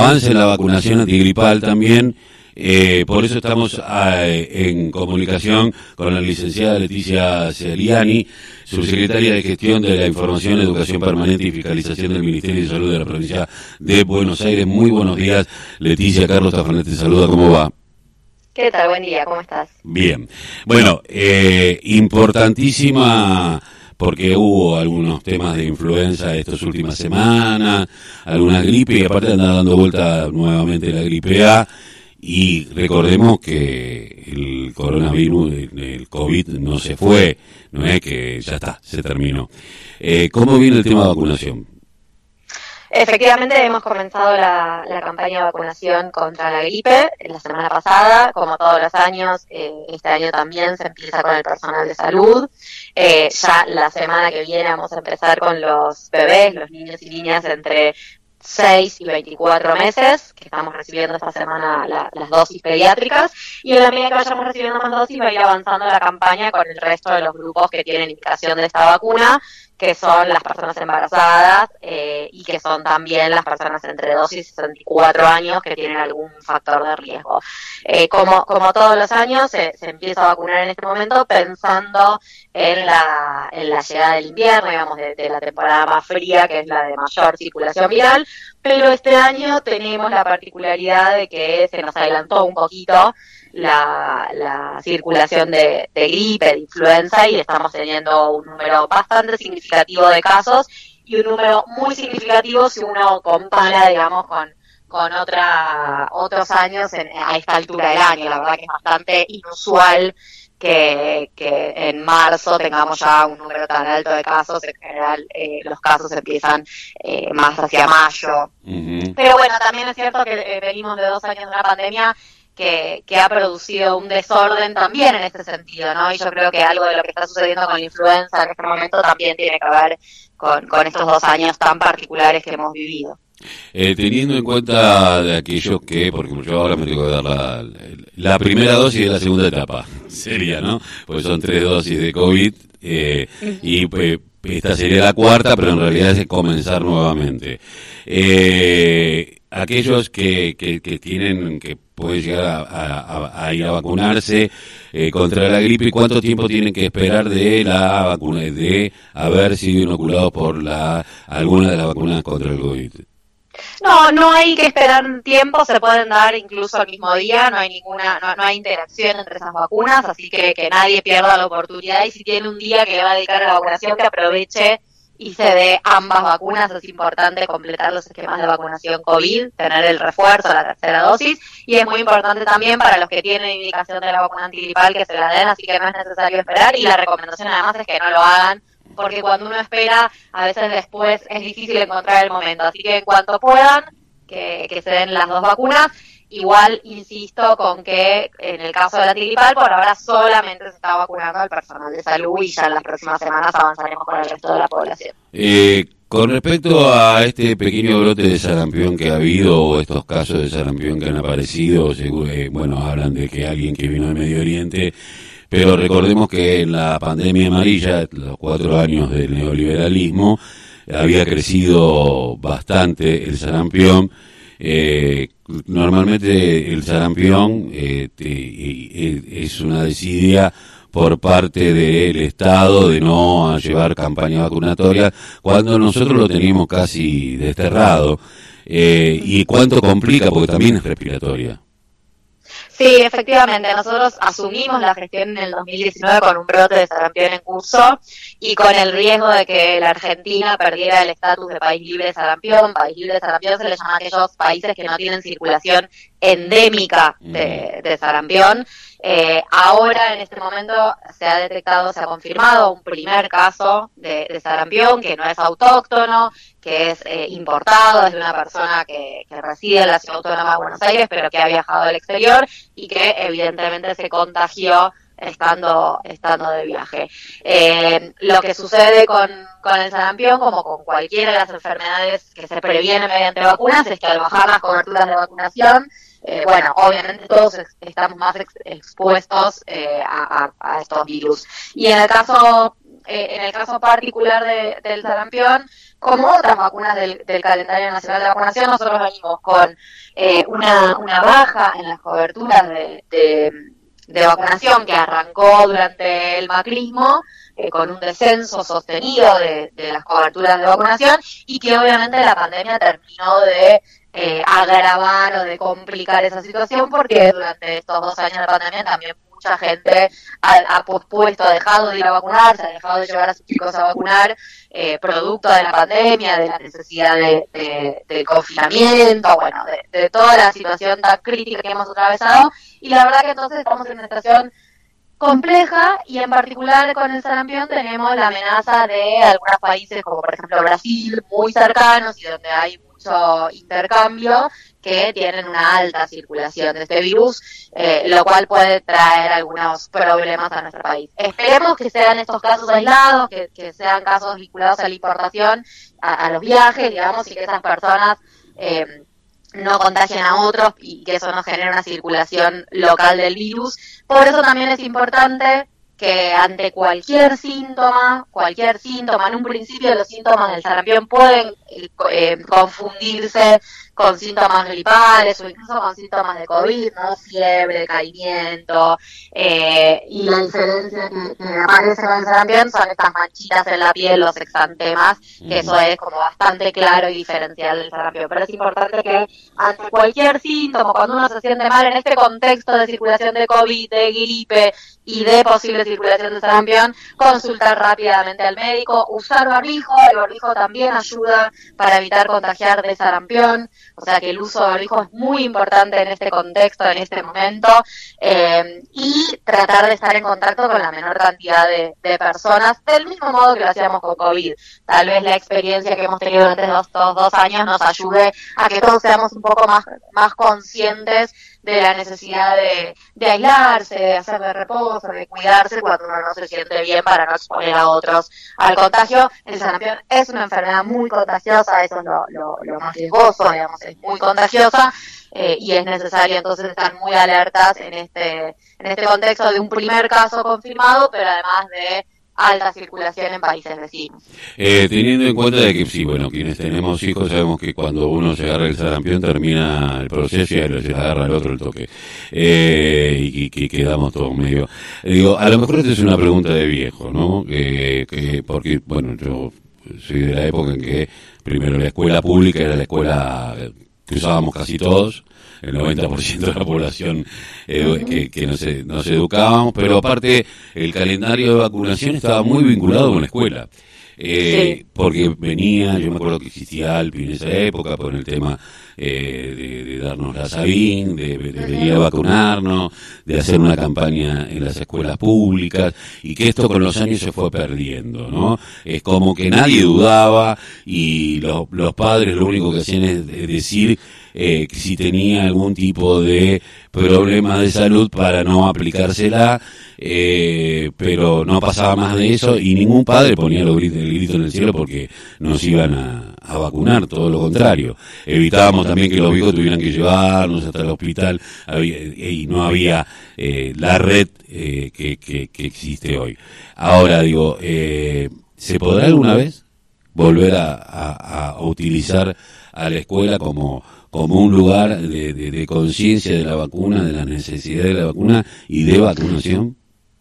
avance en la vacunación antigripal también. Eh, por eso estamos ah, en comunicación con la licenciada Leticia Celiani, subsecretaria de Gestión de la Información, Educación Permanente y Fiscalización del Ministerio de Salud de la provincia de Buenos Aires. Muy buenos días, Leticia. Carlos Tafanet te saluda. ¿Cómo va? ¿Qué tal? Buen día. ¿Cómo estás? Bien. Bueno, eh, importantísima porque hubo algunos temas de influenza estas últimas semanas, alguna gripe, y aparte anda dando vuelta nuevamente la gripe A, y recordemos que el coronavirus, el COVID no se fue, no es que ya está, se terminó. Eh, ¿Cómo viene el tema de vacunación? Efectivamente, hemos comenzado la, campaña de vacunación contra la gripe la semana pasada, como todos los años, eh, este año también se empieza con el personal de salud. Eh, ya la semana que viene vamos a empezar con los bebés, los niños y niñas entre 6 y 24 meses, que estamos recibiendo esta semana las dosis pediátricas, y en la medida que vayamos recibiendo más dosis va a ir avanzando la campaña con el resto de los grupos que tienen indicación de esta vacuna, que son las personas embarazadas eh, y que son también las personas entre 2 y 64 años que tienen algún factor de riesgo. Eh, como, como todos los años, se, empieza a vacunar en este momento pensando en la, en la llegada del invierno, digamos, de la temporada más fría, que es la de mayor circulación viral, pero este año tenemos la particularidad de que se nos adelantó un poquito la, circulación de, gripe, de influenza y estamos teniendo un número bastante significativo de casos y un número muy significativo si uno compara, digamos, con, con otra, otros años a esta altura del año. La verdad que es bastante inusual que, en marzo tengamos ya un número tan alto de casos. En general, eh, los casos empiezan eh, más hacia mayo. Pero bueno, también es cierto que eh, venimos de dos años de una pandemia que, ha producido un desorden también en este sentido, ¿no? Y yo creo que algo de lo que está sucediendo con la influenza en este momento también tiene que ver con, estos dos años tan particulares que hemos vivido. Eh, teniendo en cuenta de aquellos que, porque yo ahora me tengo que dar la, la primera dosis de la segunda etapa, sería, ¿no? Pues son tres dosis de COVID eh, y pues, esta sería la cuarta, pero en realidad es comenzar nuevamente. Eh, aquellos que, que, que, tienen, que pueden llegar a, ir a vacunarse eh, contra la gripe, ¿cuánto tiempo tienen que esperar de la vacuna, de haber sido inoculados por la alguna de las vacunas contra el COVID? No, no hay que esperar tiempo, se pueden dar incluso al mismo día, no hay ninguna, no, no hay interacción entre esas vacunas, así que que nadie pierda la oportunidad y si tiene un día que va a dedicar a la vacunación, que aproveche y se dé ambas vacunas. Es importante completar los esquemas de vacunación COVID, tener el refuerzo, la tercera dosis. Y es muy importante también para los que tienen indicación de la vacuna antigripal que se la den, así que no es necesario esperar. Y la recomendación además es que no lo hagan, porque cuando uno espera, a veces después es difícil encontrar el momento. Así que en cuanto puedan, que, que se den las dos vacunas. Igual insisto con que en el caso de la antigripal por ahora solamente se está vacunando al personal de salud y ya en las próximas semanas avanzaremos con el resto de la población. Eh, con respecto a este pequeño brote de sarampión que ha habido o estos casos de sarampión que han aparecido, eh, bueno, hablan de que alguien que vino del Medio Oriente, pero recordemos que en la pandemia amarilla, los cuatro años del neoliberalismo, había crecido bastante el sarampión eh, normalmente el sarampión eh, es una desidia por parte del Estado de no llevar campaña vacunatoria cuando nosotros lo teníamos casi desterrado. Eh, ¿Y cuánto complica? Porque también es respiratoria. Sí, efectivamente. Nosotros asumimos la gestión en el 2019 con un brote de sarampión en curso y con el riesgo de que la Argentina perdiera el estatus de país libre de sarampión. País libre de sarampión se le llama a aquellos países que no tienen circulación endémica de, de sarampión. Eh, ahora, en este momento, se ha detectado, se ha confirmado un primer caso de, sarampión que no es autóctono, que es eh, importado desde una persona que, reside en la ciudad autónoma de Buenos Aires, pero que ha viajado al exterior y que evidentemente se contagió estando, estando de viaje. Eh, lo que sucede con, con el sarampión, como con cualquiera de las enfermedades que se previenen mediante vacunas, es que al bajar las coberturas de vacunación, eh, bueno, obviamente todos estamos más expuestos eh, a, estos virus. Y en el caso eh, en el caso particular del sarampión, como otras vacunas del, calendario nacional de vacunación, nosotros venimos con eh, una, una, baja en las coberturas de, de, vacunación que arrancó durante el macrismo, con un descenso sostenido de, de, las coberturas de vacunación y que obviamente la pandemia terminó de eh, agravar o de complicar esa situación porque durante estos dos años de pandemia también mucha gente ha, pospuesto, ha dejado de ir a vacunarse, ha dejado de llevar a sus chicos a vacunar, eh, producto de la pandemia, de la necesidad de, confinamiento, bueno, de, toda la situación tan crítica que hemos atravesado. Y la verdad que entonces estamos en una situación compleja y en particular con el sarampión tenemos la amenaza de algunos países como por ejemplo Brasil, muy cercanos y donde hay mucho intercambio, que tienen una alta circulación de este virus, eh, lo cual puede traer algunos problemas a nuestro país. Esperemos que sean estos casos aislados, que, sean casos vinculados a la importación, a, los viajes, digamos, y que esas personas eh, no contagien a otros y que eso no genere una circulación local del virus. Por eso también es importante que ante cualquier síntoma, cualquier síntoma, en un principio los síntomas del sarampión pueden eh, confundirse con síntomas gripales o incluso con síntomas de COVID, ¿no? Fiebre, decaimiento. Eh, y la diferencia que, aparece con el sarampión son estas manchitas en la piel, los exantemas, que eso es como bastante claro y diferencial del sarampión. Pero es importante que ante cualquier síntoma, cuando uno se siente mal en este contexto de circulación de COVID, de gripe y de posible circulación de sarampión, consultar rápidamente al médico, usar barbijo, el barbijo también ayuda para evitar contagiar de sarampión. O sea que el uso de barbijo es muy importante en este contexto, en este momento, eh, y tratar de estar en contacto con la menor cantidad de, personas, del mismo modo que lo hacíamos con COVID. Tal vez la experiencia que hemos tenido durante estos dos años nos ayude a que todos seamos un poco más, más conscientes de la necesidad de, de aislarse, de hacer de reposo, de cuidarse cuando uno no se siente bien para no exponer a otros al contagio. El sarampión es una enfermedad muy contagiosa, eso es lo, lo, más riesgoso, digamos, es muy contagiosa. Eh, y es necesario entonces estar muy alertas en este en este contexto de un primer caso confirmado, pero además de alta circulación en países vecinos. Eh, teniendo en cuenta de que sí, bueno, quienes tenemos hijos sabemos que cuando uno se agarra el sarampión termina el proceso y se agarra el otro el toque. Eh, y que quedamos todos medio... Digo, a lo mejor esta es una pregunta de viejo, ¿no? que, porque, bueno, yo soy de la época en que primero la escuela pública era la escuela que usábamos casi todos, el 90% de la población eh, que, nos, nos educábamos, pero aparte el calendario de vacunación estaba muy vinculado con la escuela. Eh, porque venía, yo me acuerdo que existía Alpi en esa época por el tema eh, de, darnos la Sabín, de, de, venir a vacunarnos, de hacer una campaña en las escuelas públicas, y que esto con los años se fue perdiendo, ¿no? Es como que nadie dudaba y los, los padres lo único que hacían es decir eh, si tenía algún tipo de problema de salud para no aplicársela, eh, pero no pasaba más de eso y ningún padre ponía el grito en el cielo porque nos iban a, vacunar, todo lo contrario. Evitábamos también que los viejos tuvieran que llevarnos hasta el hospital y no había eh, la red eh, que, que, existe hoy. Ahora digo, ¿se podrá alguna vez volver a, a utilizar a la escuela como como un lugar de, de, conciencia de la vacuna, de la necesidad de la vacuna y de vacunación?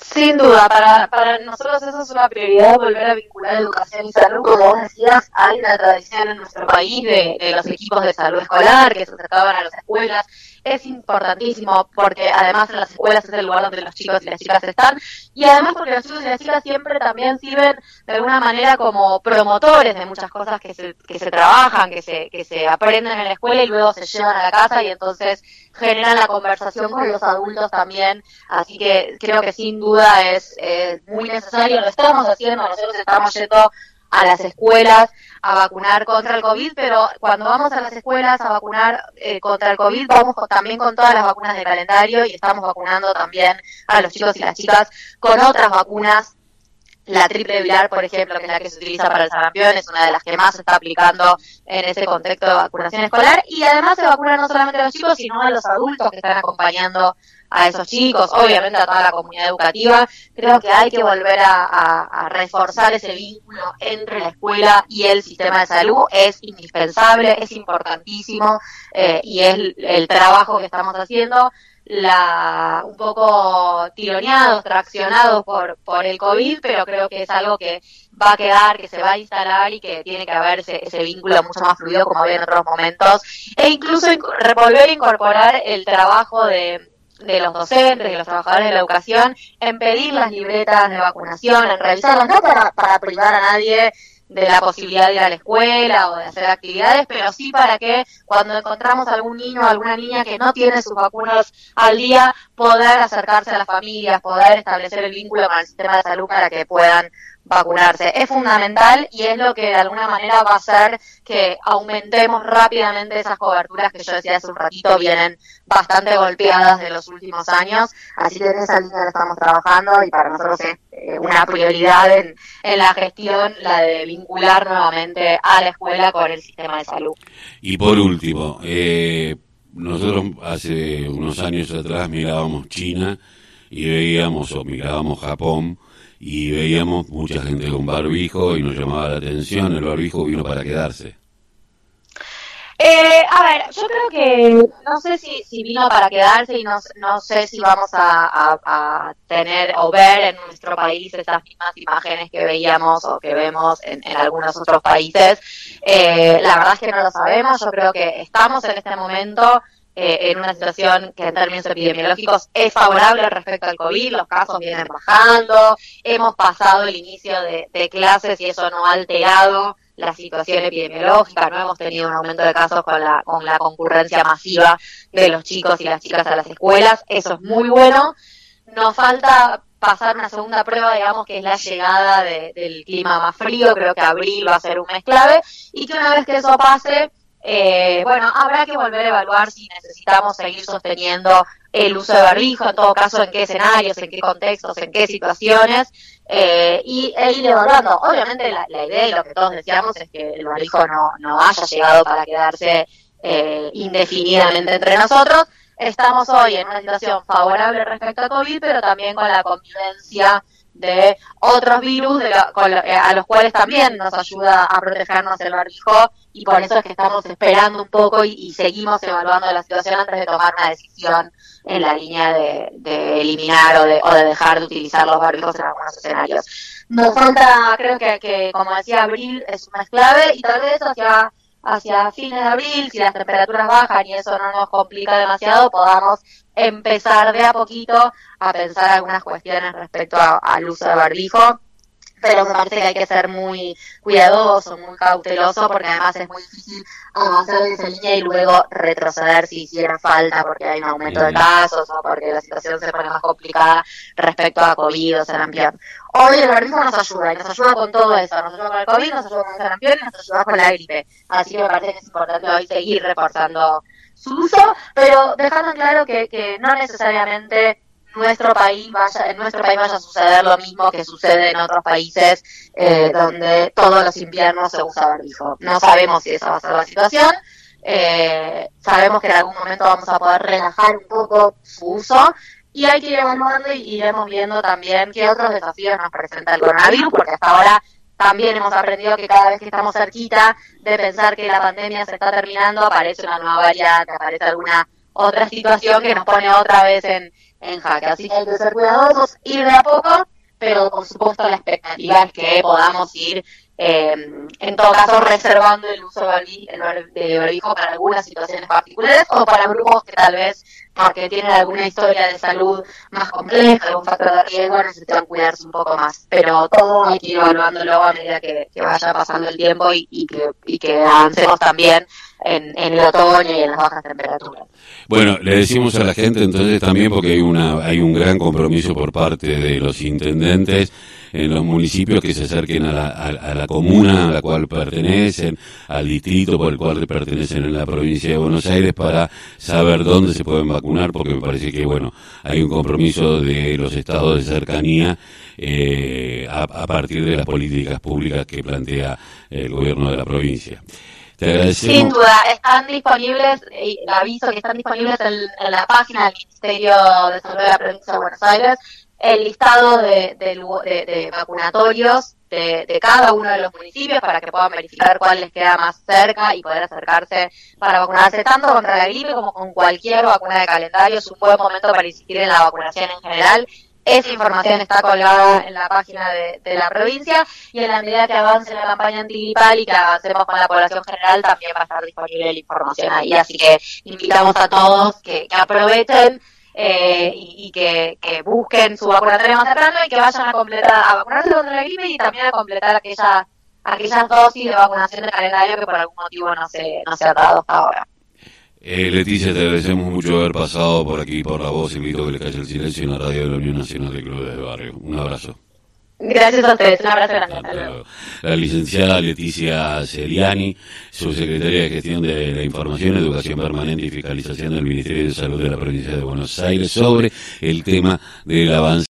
Sin duda, para, para nosotros eso es una prioridad, volver a vincular educación y salud. Como vos decías, hay una tradición en nuestro país de, de los equipos de salud escolar que se acercaban a las escuelas es importantísimo porque además en las escuelas es el lugar donde los chicos y las chicas están y además porque los chicos y las chicas siempre también sirven de alguna manera como promotores de muchas cosas que se, que se trabajan, que se, que se aprenden en la escuela y luego se llevan a la casa y entonces generan la conversación con los adultos también. Así que creo que sin duda es, es muy necesario, lo estamos haciendo, nosotros estamos yendo a las escuelas a vacunar contra el COVID, pero cuando vamos a las escuelas a vacunar eh, contra el COVID, vamos también con todas las vacunas de calendario y estamos vacunando también a los chicos y las chicas con otras vacunas la triple viral, por ejemplo, que es la que se utiliza para el sarampión, es una de las que más se está aplicando en ese contexto de vacunación escolar. Y además se vacuna no solamente a los chicos, sino a los adultos que están acompañando a esos chicos, obviamente a toda la comunidad educativa. Creo que hay que volver a, reforzar ese vínculo entre la escuela y el sistema de salud. Es indispensable, es importantísimo eh, y es el trabajo que estamos haciendo la un poco tironeados, traccionados por, por el COVID, pero creo que es algo que va a quedar, que se va a instalar y que tiene que haber ese, ese vínculo mucho más fluido como había en otros momentos, e incluso volver a incorporar el trabajo de, de los docentes, de los trabajadores de la educación, en pedir las libretas de vacunación, en revisarlas, no para, para privar a nadie de la posibilidad de ir a la escuela o de hacer actividades, pero sí para que cuando encontramos algún niño o alguna niña que no tiene sus vacunas al día, poder acercarse a las familias, poder establecer el vínculo con el sistema de salud para que puedan vacunarse. Es fundamental y es lo que de alguna manera va a hacer que aumentemos rápidamente esas coberturas que yo decía hace un ratito vienen bastante golpeadas de los últimos años. Así que en esa línea estamos trabajando y para nosotros es eh, una prioridad en, en la gestión la de vincular nuevamente a la escuela con el sistema de salud. Y por último, eh, nosotros hace unos años atrás mirábamos China y veíamos o mirábamos Japón y veíamos mucha gente con barbijo y nos llamaba la atención, el barbijo vino para quedarse. Eh, a ver, yo creo que no sé si, si vino para quedarse y no, sé si vamos a, tener o ver en nuestro país esas mismas imágenes que veíamos o que vemos en, algunos otros países. Eh, la verdad es que no lo sabemos, yo creo que estamos en este momento eh, en una situación que en términos epidemiológicos es favorable respecto al COVID, los casos vienen bajando, hemos pasado el inicio de, clases y eso no ha alterado la situación epidemiológica, no hemos tenido un aumento de casos con la, con la concurrencia masiva de los chicos y las chicas a las escuelas, eso es muy bueno. Nos falta pasar una segunda prueba, digamos, que es la llegada del clima más frío, creo que abril va a ser un mes clave, y que una vez que eso pase, eh, bueno, habrá que volver a evaluar si necesitamos seguir sosteniendo el uso de barbijo, en todo caso, en qué escenarios, en qué contextos, en qué situaciones, eh, y e ir evaluando. Obviamente la, idea y lo que todos decíamos es que el barbijo no, no haya llegado para quedarse eh, indefinidamente entre nosotros. Estamos hoy en una situación favorable respecto a COVID, pero también con la convivencia de otros virus de eh, a los cuales también nos ayuda a protegernos el barbijo y por eso es que estamos esperando un poco y, seguimos evaluando la situación antes de tomar una decisión en la línea de, eliminar o de, o de dejar de utilizar los barbijos en algunos escenarios. Nos falta, creo que, que como decía, abril es una clave y tal vez hacia hacia fines de abril, si las temperaturas bajan y eso no nos complica demasiado, podamos empezar de a poquito a pensar algunas cuestiones respecto al uso de barbijo pero me parece que hay que ser muy cuidadoso, muy cauteloso, porque además es muy difícil avanzar en esa línea y luego retroceder si hiciera falta, porque hay un aumento de casos o porque la situación se pone más complicada respecto a COVID o sarampión. Hoy el barbijo nos ayuda, y nos ayuda con todo eso, nos ayuda con el COVID, nos ayuda con el sarampión y nos ayuda con la gripe. Así que me parece que es importante hoy seguir reforzando su uso, pero dejando claro que, que no necesariamente nuestro país vaya, en nuestro país vaya a suceder lo mismo que sucede en otros países eh, donde todos los inviernos se usa barbijo. No sabemos si esa va a ser la situación. Eh, sabemos que en algún momento vamos a poder relajar un poco su uso y hay que ir evaluando y iremos viendo también qué otros desafíos nos presenta el coronavirus, porque hasta ahora también hemos aprendido que cada vez que estamos cerquita de pensar que la pandemia se está terminando, aparece una nueva variante, aparece alguna otra situación que nos pone otra vez en, en jaque. Así que hay que ser cuidadosos, ir de a poco, pero por supuesto la expectativa es que podamos ir, eh, en todo caso, reservando el uso de barbijo para algunas situaciones particulares o para grupos que tal vez, porque tienen alguna historia de salud más compleja, algún factor de riesgo, necesitan cuidarse un poco más. Pero todo hay que ir evaluándolo a medida que, vaya pasando el tiempo y, y, que, y que avancemos también en, el otoño y en las bajas temperaturas. Bueno, le decimos a la gente entonces también porque hay una hay un gran compromiso por parte de los intendentes en los municipios que se acerquen a la, a, la comuna a la cual pertenecen, al distrito por el cual pertenecen en la provincia de Buenos Aires para saber dónde se pueden vacunar porque me parece que bueno, hay un compromiso de los estados de cercanía eh, a, partir de las políticas públicas que plantea el gobierno de la provincia. Sin duda, están disponibles, aviso que están disponibles en, la página del Ministerio de Salud de la Provincia de Buenos Aires el listado de, de, vacunatorios de, cada uno de los municipios para que puedan verificar cuál les queda más cerca y poder acercarse para vacunarse tanto contra la gripe como con cualquier vacuna de calendario. Es un buen momento para insistir en la vacunación en general. Esa información está colgada en la página de, la provincia y en la medida que avance la campaña antigripal y que avancemos con la población general también va a estar disponible la información ahí. Así que invitamos a todos que, aprovechen eh, y, que, busquen su vacunatorio más temprano y que vayan a completar, a vacunarse contra la gripe y también a completar aquellas aquellas dosis de vacunación de calendario que por algún motivo no se, no se ha dado hasta ahora. Eh, Leticia, te agradecemos mucho haber pasado por aquí por la voz. Invito a que le calle el silencio en la radio de la Unión Nacional de Clubes de Barrio. Un abrazo. Gracias a ustedes, un abrazo grande. La licenciada Leticia Seriani, subsecretaria de Gestión de la Información, Educación Permanente y Fiscalización del Ministerio de Salud de la Provincia de Buenos Aires, sobre el tema del avance.